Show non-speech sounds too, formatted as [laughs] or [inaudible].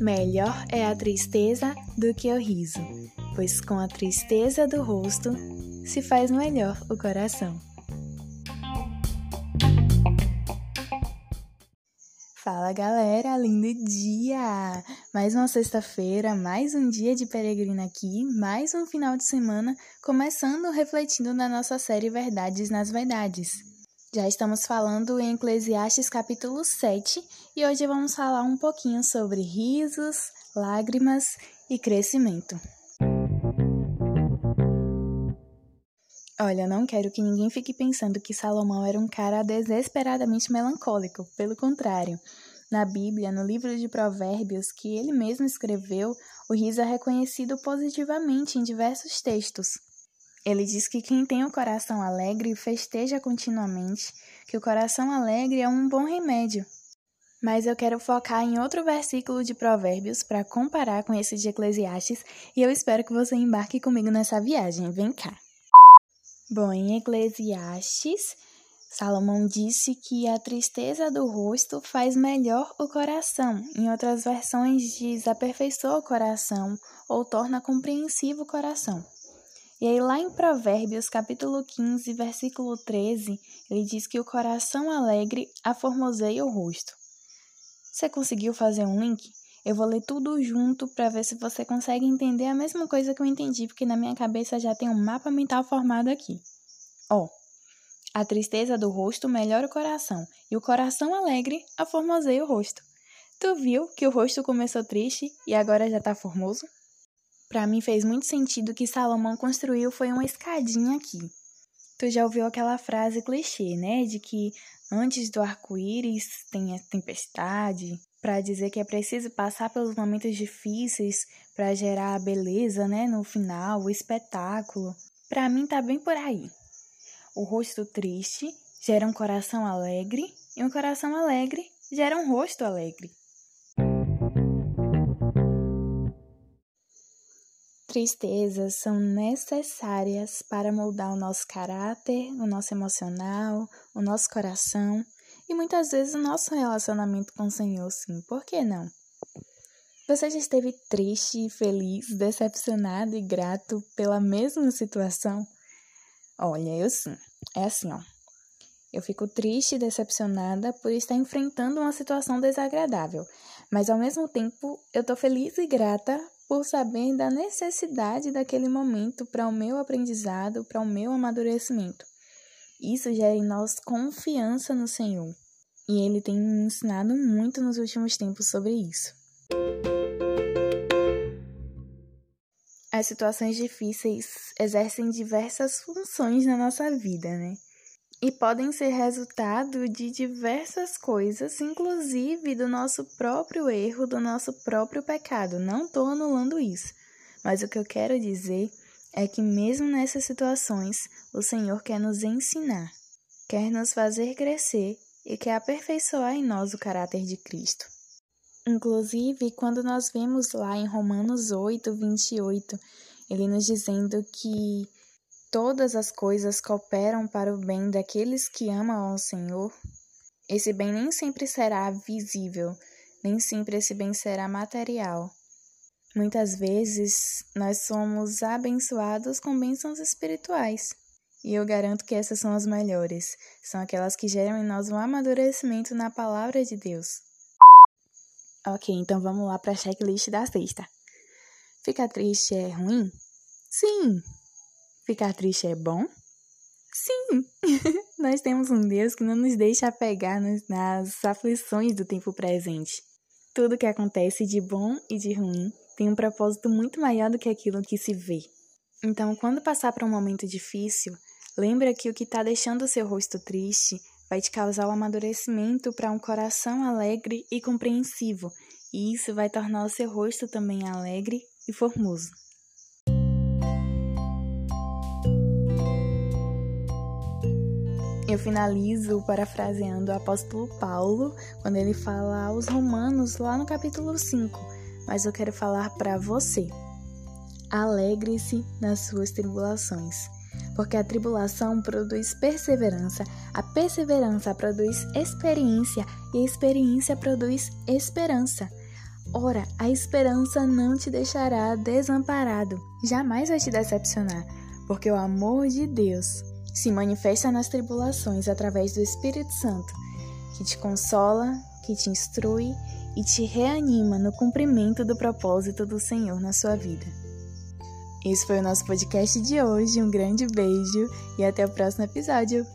Melhor é a tristeza do que o riso, pois com a tristeza do rosto se faz melhor o coração. Fala galera, lindo dia! Mais uma sexta-feira, mais um dia de peregrina aqui, mais um final de semana, começando refletindo na nossa série Verdades nas Verdades. Já estamos falando em Eclesiastes capítulo 7 e hoje vamos falar um pouquinho sobre risos, lágrimas e crescimento. Olha, não quero que ninguém fique pensando que Salomão era um cara desesperadamente melancólico. Pelo contrário, na Bíblia, no livro de Provérbios que ele mesmo escreveu, o riso é reconhecido positivamente em diversos textos. Ele diz que quem tem o coração alegre festeja continuamente, que o coração alegre é um bom remédio. Mas eu quero focar em outro versículo de Provérbios para comparar com esse de Eclesiastes e eu espero que você embarque comigo nessa viagem. Vem cá. Bom, em Eclesiastes, Salomão disse que a tristeza do rosto faz melhor o coração. Em outras versões, diz aperfeiçoa o coração ou torna compreensivo o coração. E aí, lá em Provérbios, capítulo 15, versículo 13, ele diz que o coração alegre aformoseia o rosto. Você conseguiu fazer um link? Eu vou ler tudo junto para ver se você consegue entender a mesma coisa que eu entendi, porque na minha cabeça já tem um mapa mental formado aqui. Ó, a tristeza do rosto melhora o coração, e o coração alegre aformoseia o rosto. Tu viu que o rosto começou triste e agora já tá formoso? Para mim fez muito sentido que Salomão construiu foi uma escadinha aqui. Tu já ouviu aquela frase clichê, né, de que antes do arco-íris tem a tempestade, para dizer que é preciso passar pelos momentos difíceis para gerar a beleza, né, no final, o espetáculo. Para mim tá bem por aí. O rosto triste gera um coração alegre e um coração alegre gera um rosto alegre. Tristezas são necessárias para moldar o nosso caráter, o nosso emocional, o nosso coração e muitas vezes o nosso relacionamento com o Senhor, sim. Por que não? Você já esteve triste, feliz, decepcionado e grato pela mesma situação? Olha, eu sim. É assim, ó. Eu fico triste e decepcionada por estar enfrentando uma situação desagradável, mas ao mesmo tempo eu tô feliz e grata por saber da necessidade daquele momento para o meu aprendizado, para o meu amadurecimento. Isso gera em nós confiança no Senhor. E Ele tem me ensinado muito nos últimos tempos sobre isso. As situações difíceis exercem diversas funções na nossa vida, né? E podem ser resultado de diversas coisas, inclusive do nosso próprio erro, do nosso próprio pecado. Não estou anulando isso, mas o que eu quero dizer é que, mesmo nessas situações, o Senhor quer nos ensinar, quer nos fazer crescer e quer aperfeiçoar em nós o caráter de Cristo. Inclusive, quando nós vemos lá em Romanos 8, 28, ele nos dizendo que todas as coisas cooperam para o bem daqueles que amam ao Senhor, esse bem nem sempre será visível, nem sempre esse bem será material. Muitas vezes nós somos abençoados com bênçãos espirituais. E eu garanto que essas são as melhores. São aquelas que geram em nós um amadurecimento na palavra de Deus. Ok, então vamos lá para a checklist da sexta. Ficar triste é ruim? Sim, Ficar triste é bom? Sim! [laughs] Nós temos um Deus que não nos deixa apegar nas aflições do tempo presente. Tudo que acontece de bom e de ruim tem um propósito muito maior do que aquilo que se vê. Então, quando passar por um momento difícil, lembra que o que está deixando o seu rosto triste vai te causar o um amadurecimento para um coração alegre e compreensivo, e isso vai tornar o seu rosto também alegre e formoso. Eu finalizo parafraseando o apóstolo Paulo, quando ele fala aos Romanos lá no capítulo 5, mas eu quero falar para você. Alegre-se nas suas tribulações, porque a tribulação produz perseverança, a perseverança produz experiência e a experiência produz esperança. Ora, a esperança não te deixará desamparado, jamais vai te decepcionar, porque o amor de Deus se manifesta nas tribulações através do Espírito Santo, que te consola, que te instrui e te reanima no cumprimento do propósito do Senhor na sua vida. Esse foi o nosso podcast de hoje. Um grande beijo e até o próximo episódio.